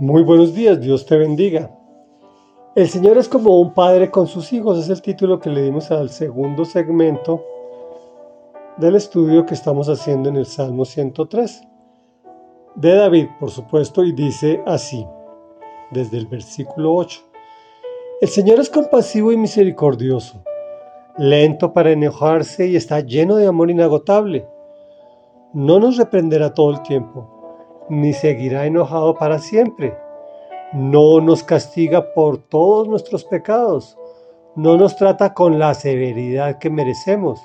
Muy buenos días, Dios te bendiga. El Señor es como un padre con sus hijos, es el título que le dimos al segundo segmento del estudio que estamos haciendo en el Salmo 103. De David, por supuesto, y dice así, desde el versículo 8. El Señor es compasivo y misericordioso, lento para enojarse y está lleno de amor inagotable. No nos reprenderá todo el tiempo ni seguirá enojado para siempre. No nos castiga por todos nuestros pecados, no nos trata con la severidad que merecemos,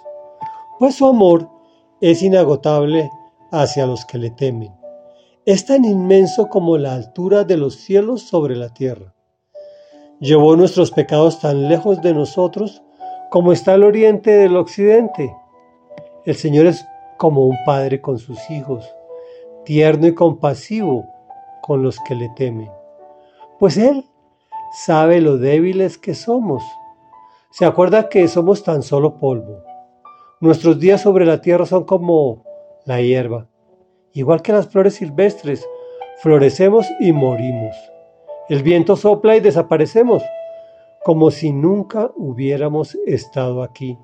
pues su amor es inagotable hacia los que le temen. Es tan inmenso como la altura de los cielos sobre la tierra. Llevó nuestros pecados tan lejos de nosotros como está el oriente del occidente. El Señor es como un padre con sus hijos tierno y compasivo con los que le temen, pues Él sabe lo débiles que somos. Se acuerda que somos tan solo polvo. Nuestros días sobre la tierra son como la hierba. Igual que las flores silvestres, florecemos y morimos. El viento sopla y desaparecemos, como si nunca hubiéramos estado aquí.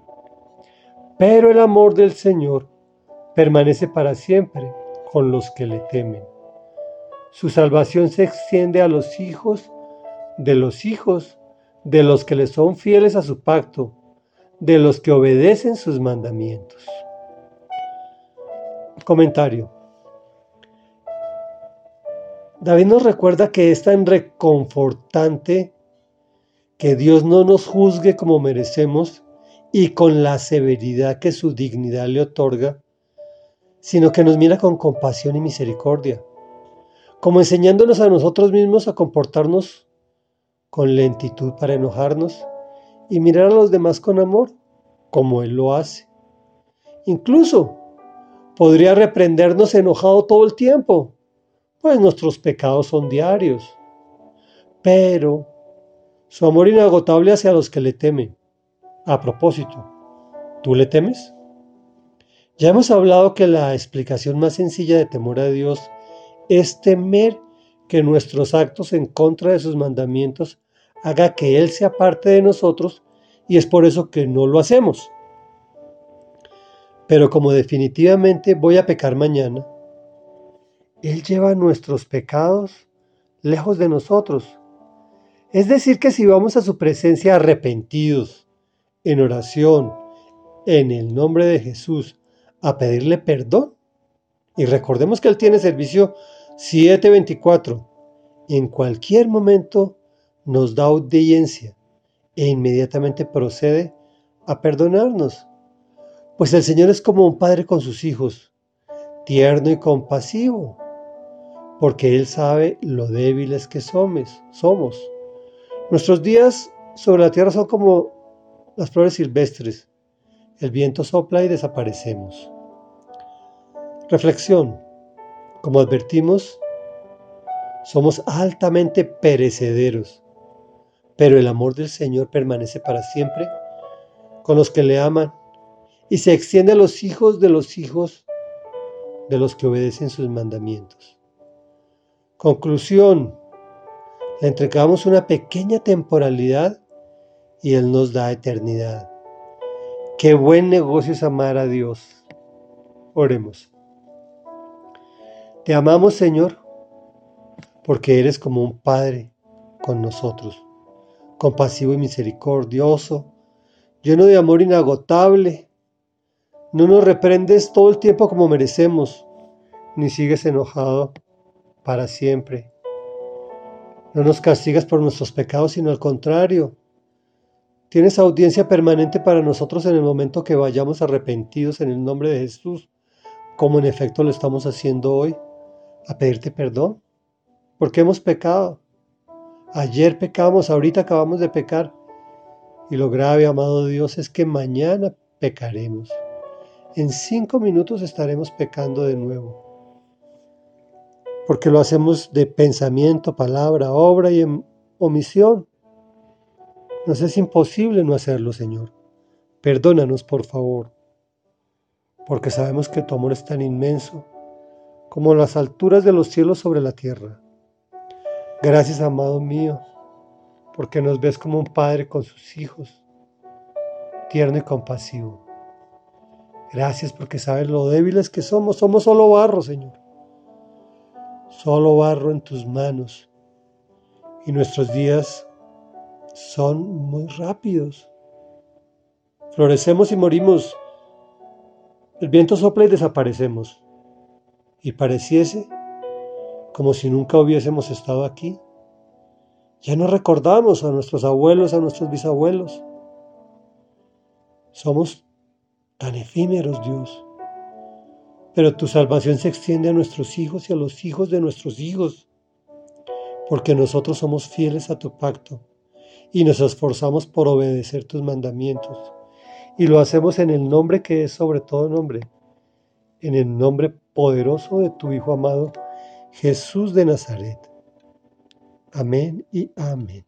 Pero el amor del Señor permanece para siempre con los que le temen. Su salvación se extiende a los hijos de los hijos de los que le son fieles a su pacto, de los que obedecen sus mandamientos. Comentario. David nos recuerda que es tan reconfortante que Dios no nos juzgue como merecemos y con la severidad que su dignidad le otorga, sino que nos mira con compasión y misericordia, como enseñándonos a nosotros mismos a comportarnos con lentitud para enojarnos y mirar a los demás con amor, como Él lo hace. Incluso podría reprendernos enojado todo el tiempo, pues nuestros pecados son diarios. Pero su amor inagotable hacia los que le temen. A propósito, ¿tú le temes? Ya hemos hablado que la explicación más sencilla de temor a Dios es temer que nuestros actos en contra de sus mandamientos haga que Él sea parte de nosotros y es por eso que no lo hacemos. Pero como definitivamente voy a pecar mañana, Él lleva nuestros pecados lejos de nosotros. Es decir, que si vamos a su presencia arrepentidos, en oración, en el nombre de Jesús, a pedirle perdón. Y recordemos que Él tiene servicio 724. En cualquier momento nos da audiencia e inmediatamente procede a perdonarnos. Pues el Señor es como un padre con sus hijos, tierno y compasivo, porque Él sabe lo débiles que somos. somos. Nuestros días sobre la tierra son como las flores silvestres, el viento sopla y desaparecemos. Reflexión. Como advertimos, somos altamente perecederos, pero el amor del Señor permanece para siempre con los que le aman y se extiende a los hijos de los hijos de los que obedecen sus mandamientos. Conclusión. Le entregamos una pequeña temporalidad y Él nos da eternidad. Qué buen negocio es amar a Dios. Oremos. Te amamos, Señor, porque eres como un Padre con nosotros, compasivo y misericordioso, lleno de amor inagotable. No nos reprendes todo el tiempo como merecemos, ni sigues enojado para siempre. No nos castigas por nuestros pecados, sino al contrario, Tienes audiencia permanente para nosotros en el momento que vayamos arrepentidos en el nombre de Jesús, como en efecto lo estamos haciendo hoy, a pedirte perdón, porque hemos pecado. Ayer pecamos, ahorita acabamos de pecar, y lo grave, amado Dios, es que mañana pecaremos. En cinco minutos estaremos pecando de nuevo, porque lo hacemos de pensamiento, palabra, obra y en omisión. Nos es imposible no hacerlo, Señor. Perdónanos, por favor, porque sabemos que tu amor es tan inmenso como las alturas de los cielos sobre la tierra. Gracias, amado mío, porque nos ves como un padre con sus hijos, tierno y compasivo. Gracias porque sabes lo débiles que somos. Somos solo barro, Señor. Solo barro en tus manos. Y nuestros días son muy rápidos. Florecemos y morimos. El viento sopla y desaparecemos. Y pareciese como si nunca hubiésemos estado aquí. Ya no recordamos a nuestros abuelos, a nuestros bisabuelos. Somos tan efímeros, Dios. Pero tu salvación se extiende a nuestros hijos y a los hijos de nuestros hijos, porque nosotros somos fieles a tu pacto y nos esforzamos por obedecer tus mandamientos. Y lo hacemos en el nombre que es sobre todo nombre, en el nombre poderoso de tu Hijo amado, Jesús de Nazaret. Amén y amén.